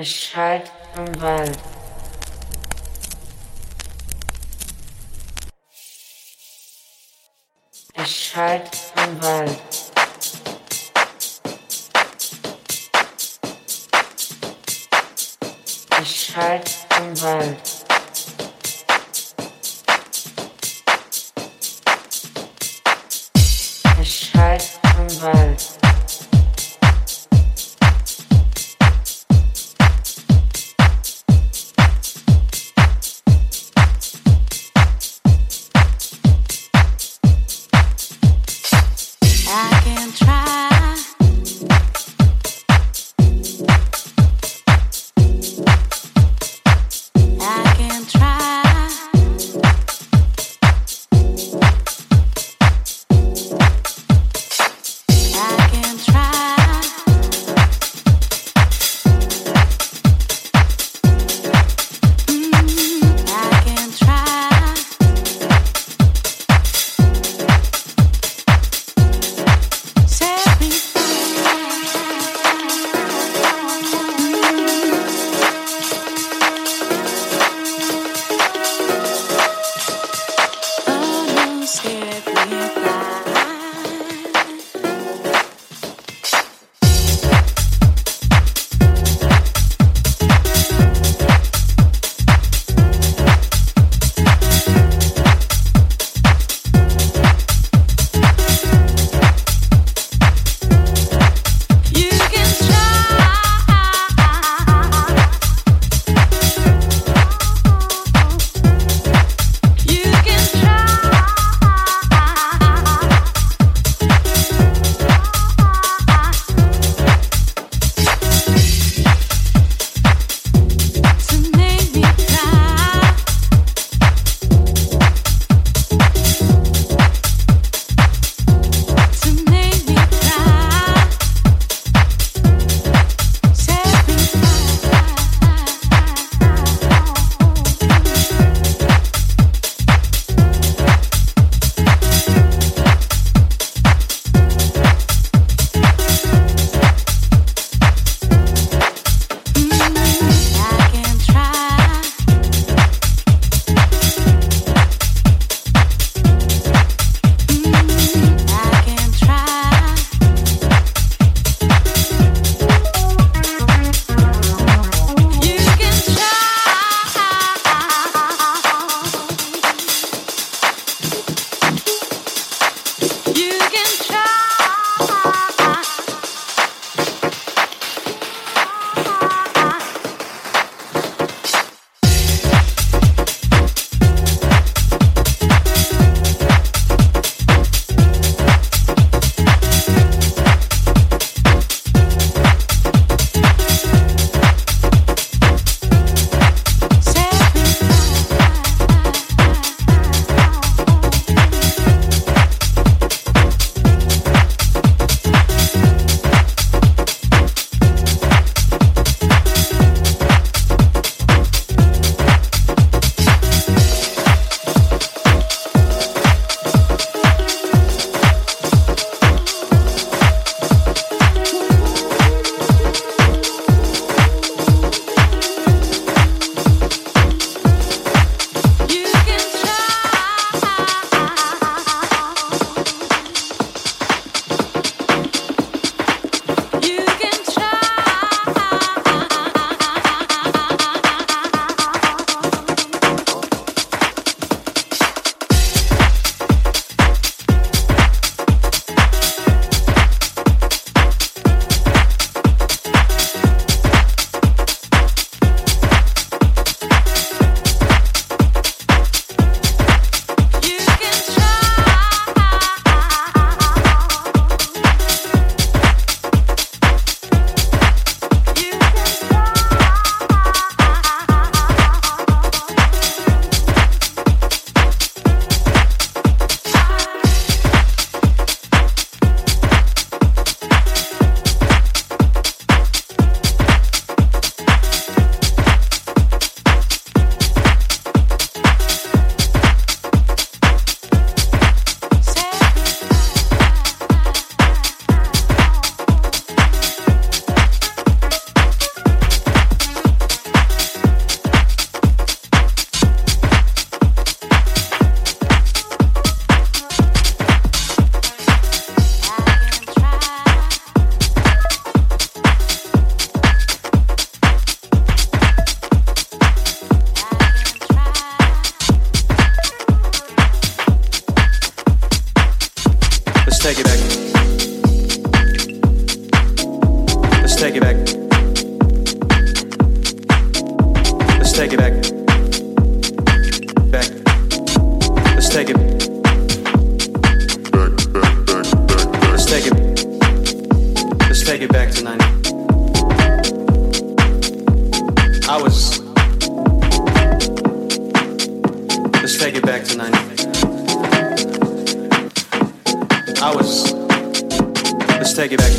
Es schallt im Wald. Take it back.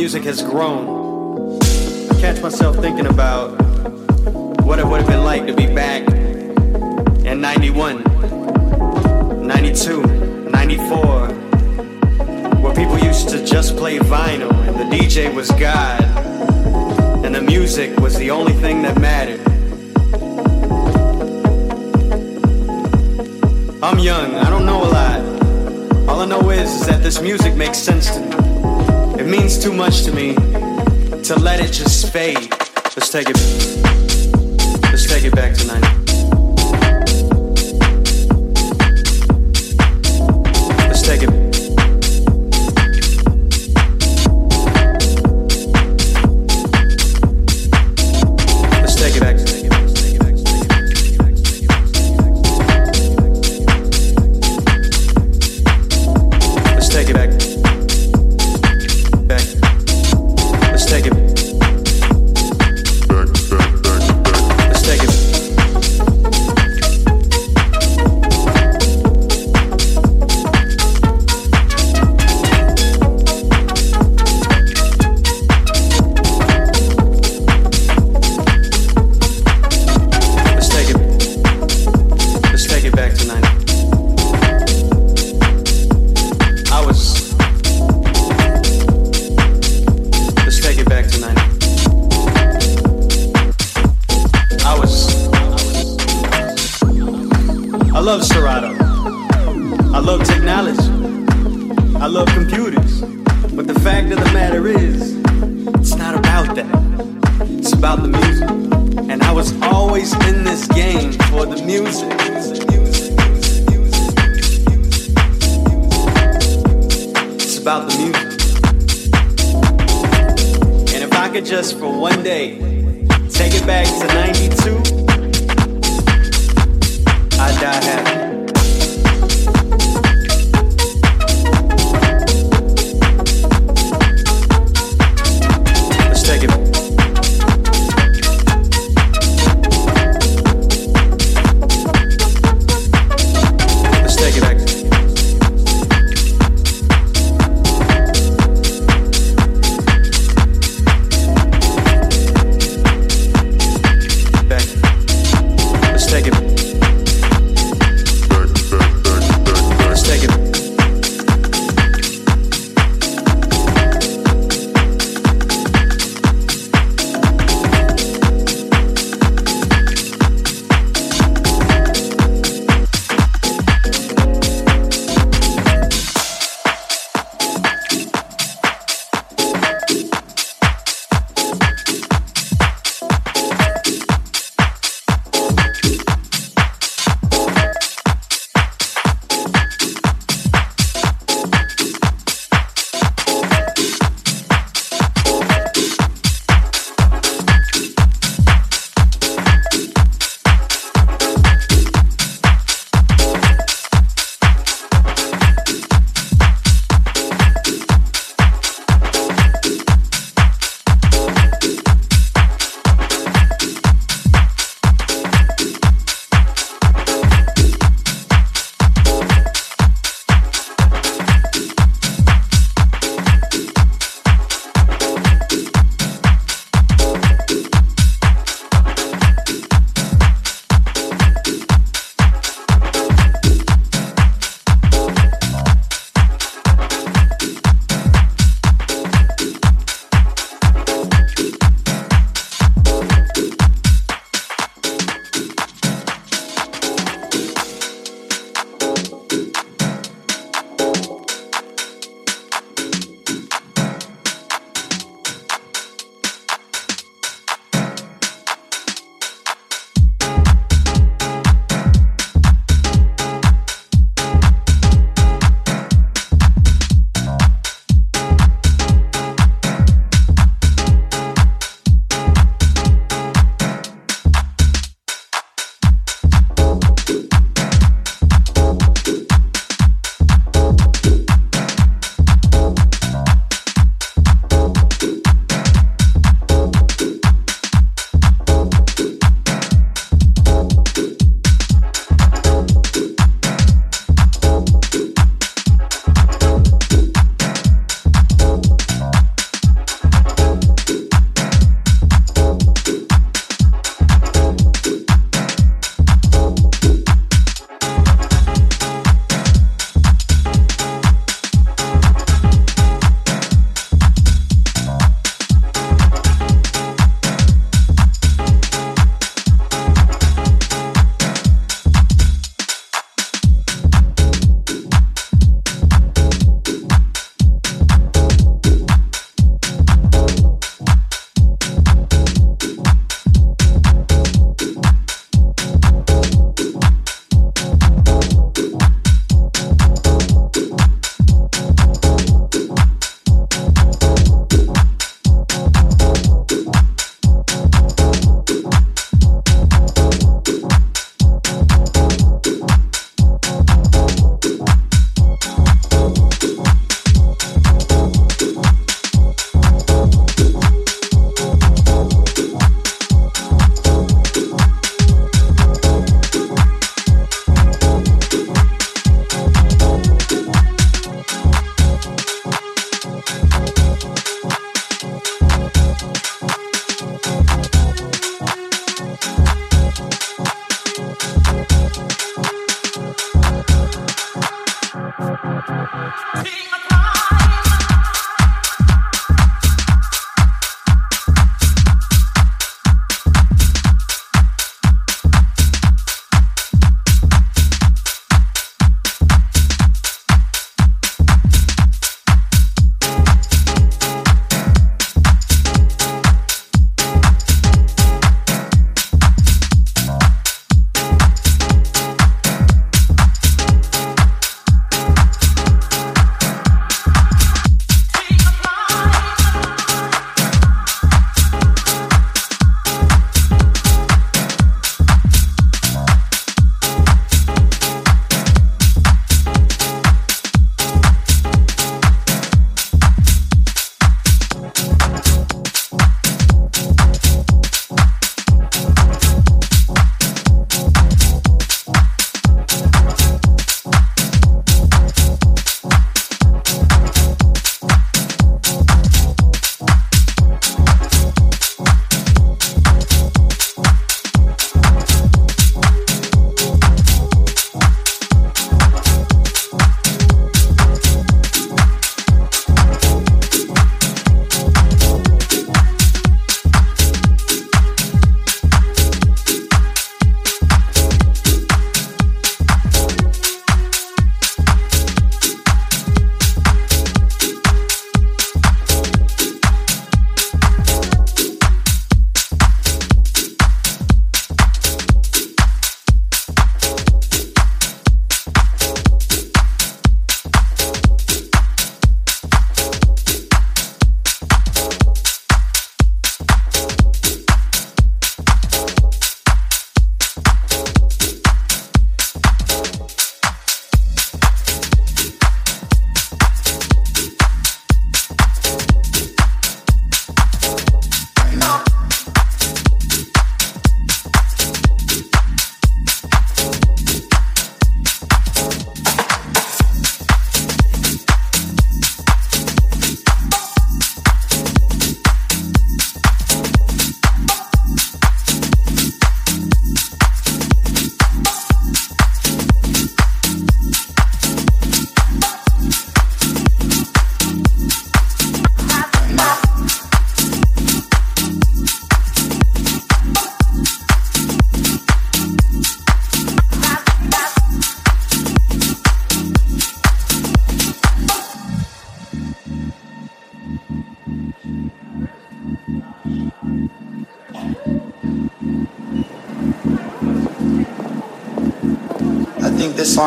Music has grown. I catch myself thinking about what it would have been like to be back in 91, 92, 94, where people used to just play vinyl and the DJ was God, and the music was the only thing that mattered. I'm young, I don't know a lot. All I know is, is that this music makes sense to me. Means too much to me to let it just fade. Let's take it. Let's take it back to About the music. And if I could just for one day take it back to 92, I'd die happy.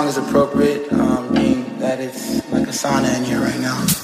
Song is appropriate, um, being that it's like a sauna in here right now.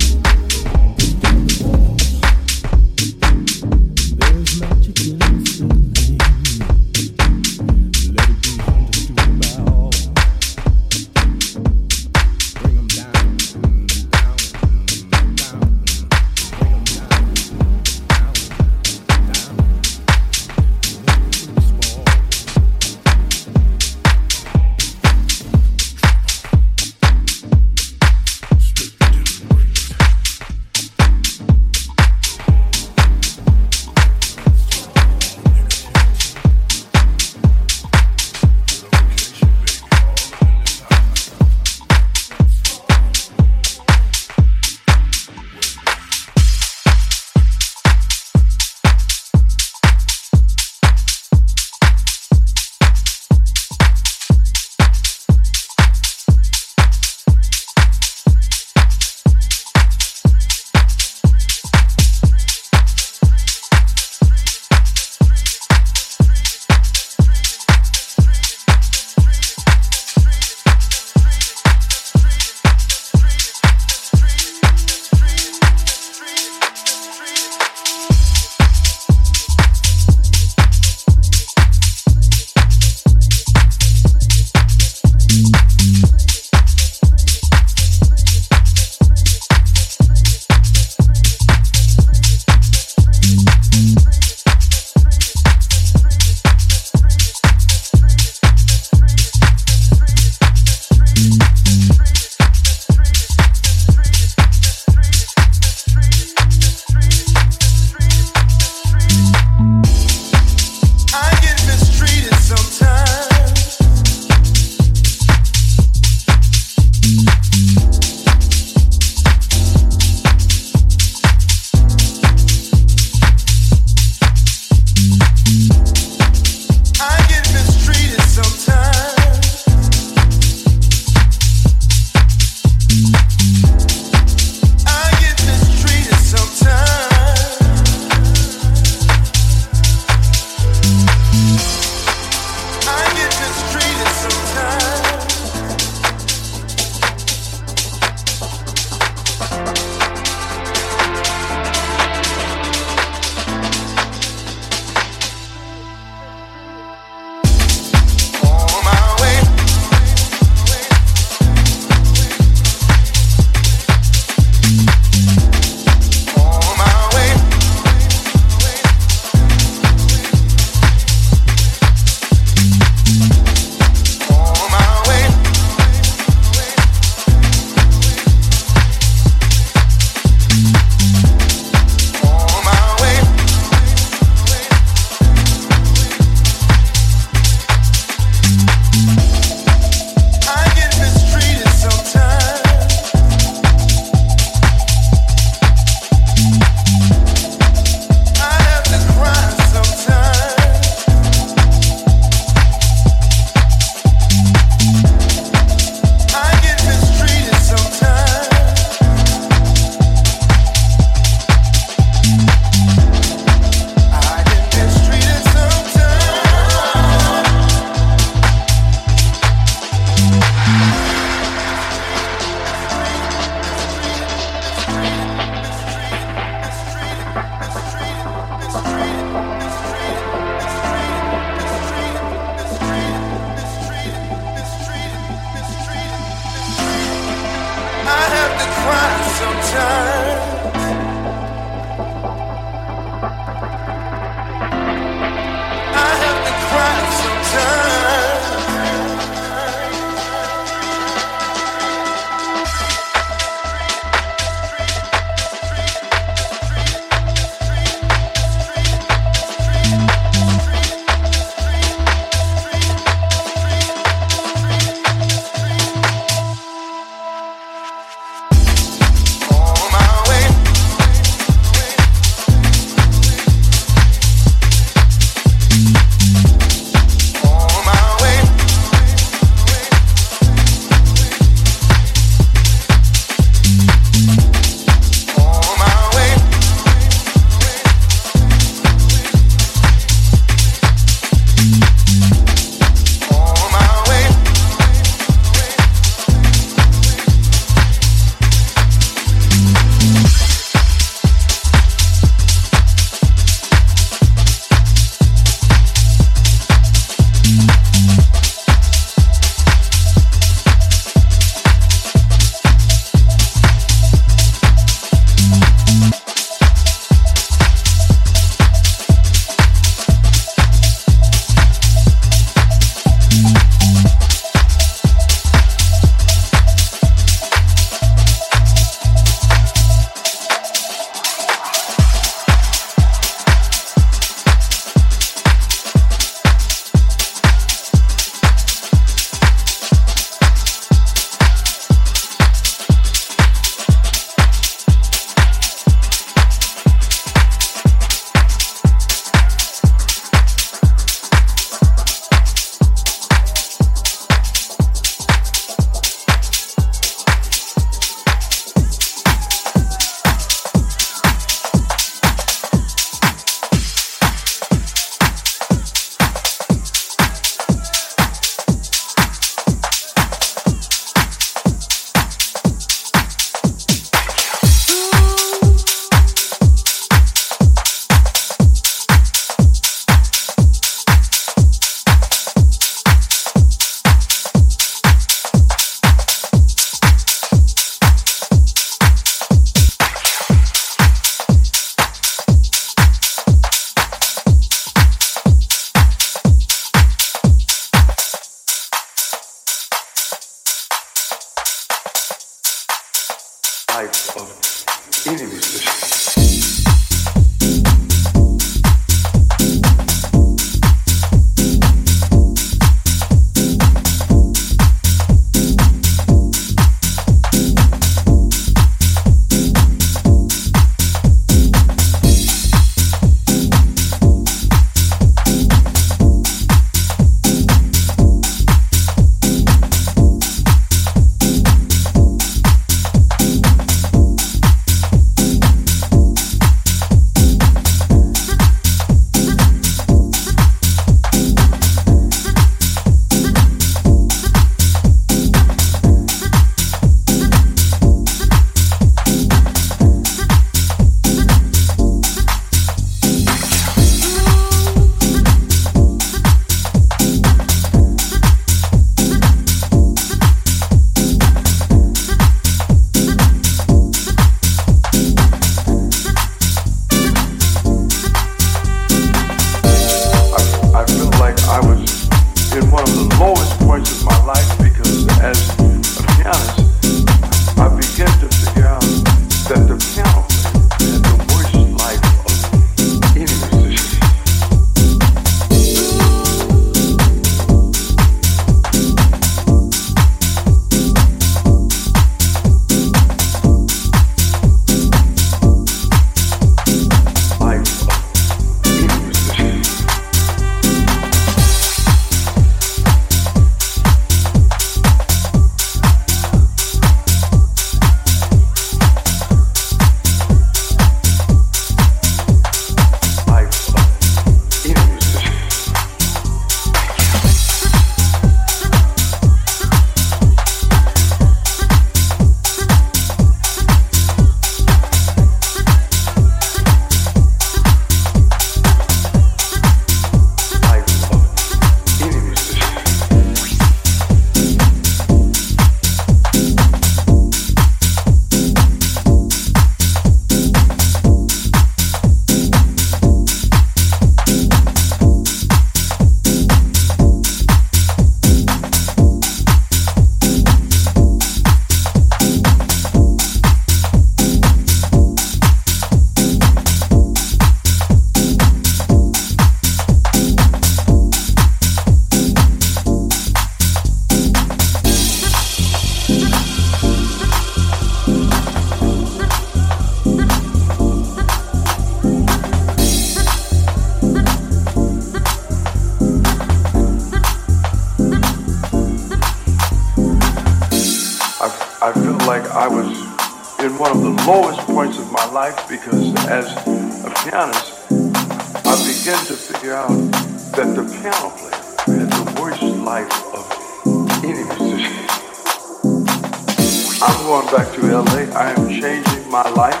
Going back to LA. I am changing my life.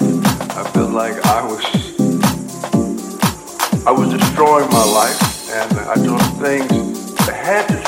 I feel like I was I was destroying my life and I doing things that had to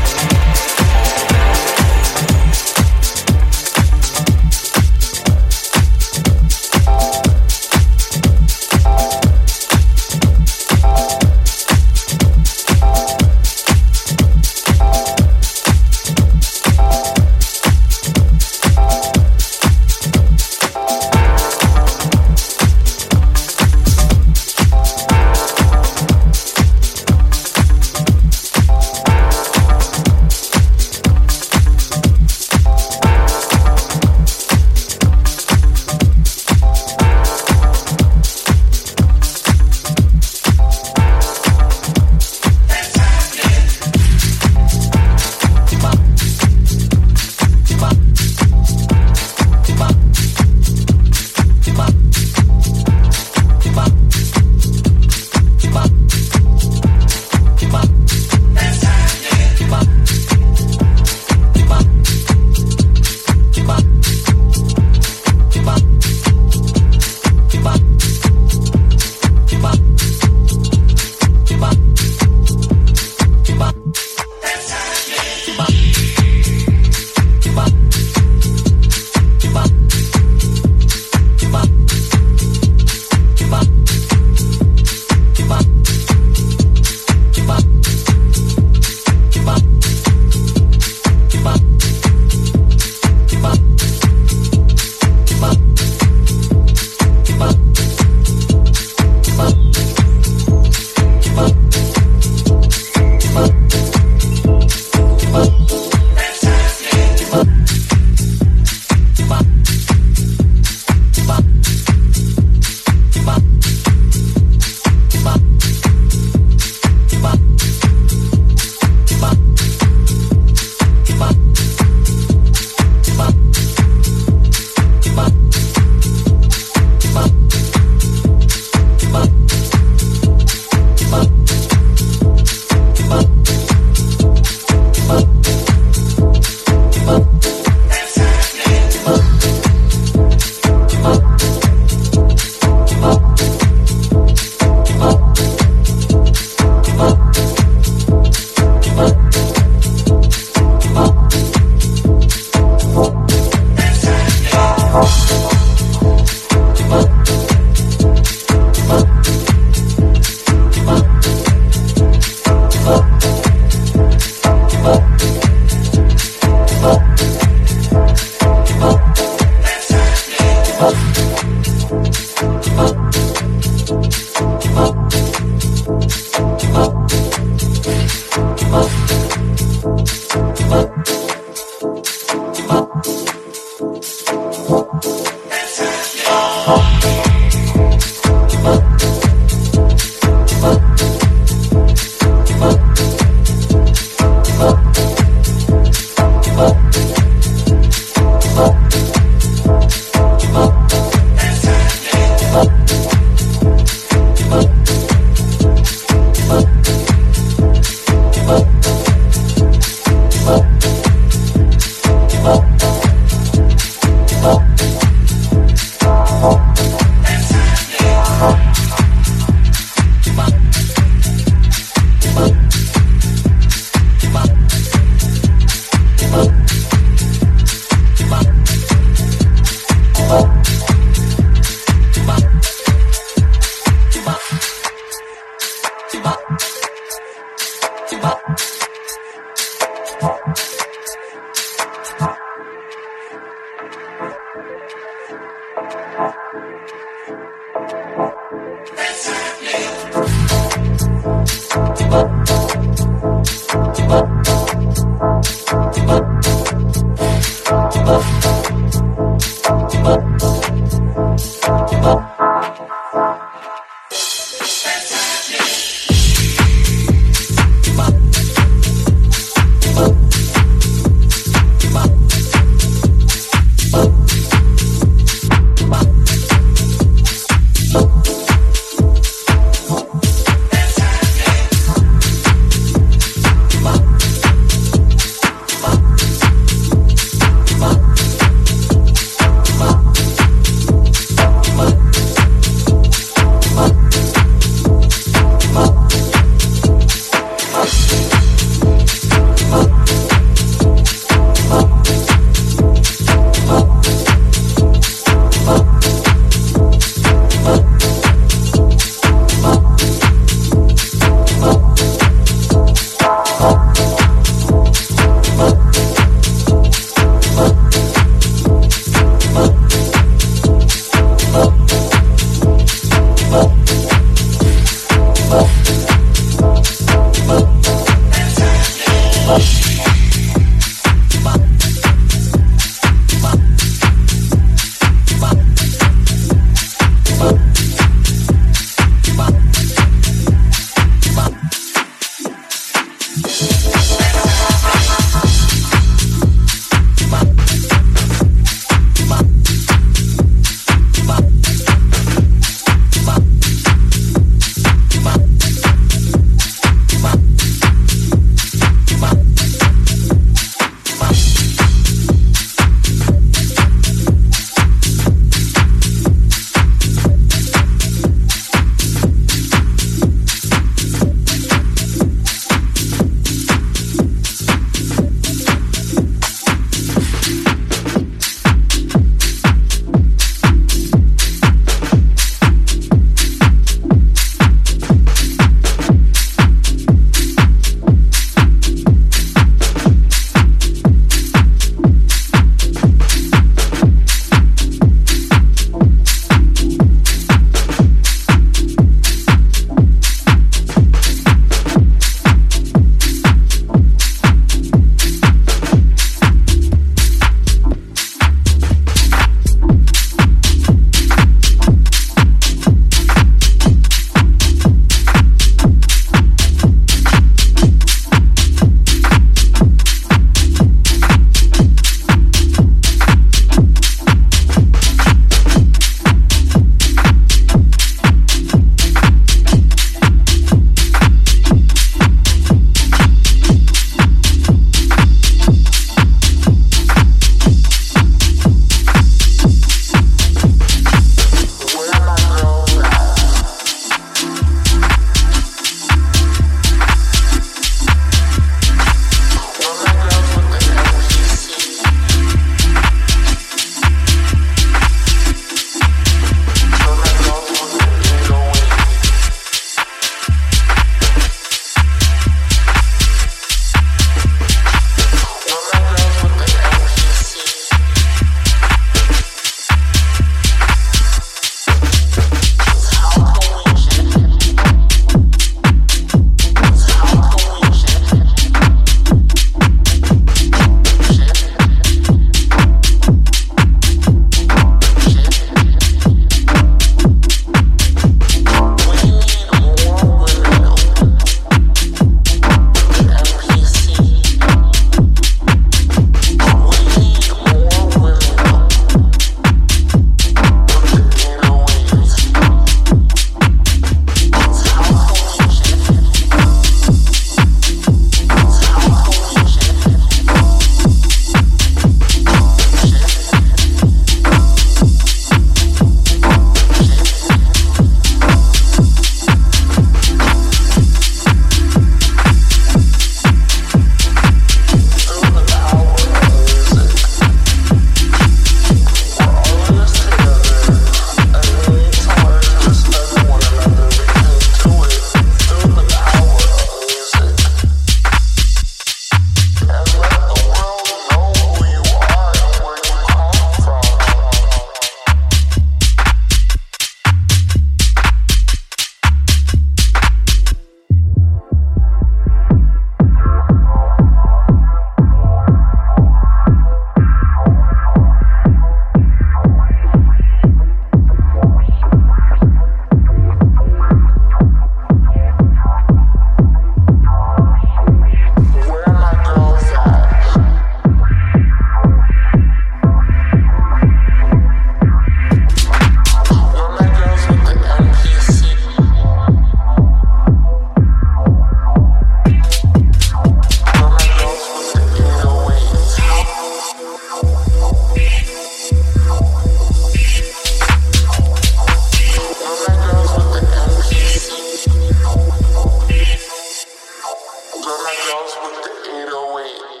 Just like I with the 808.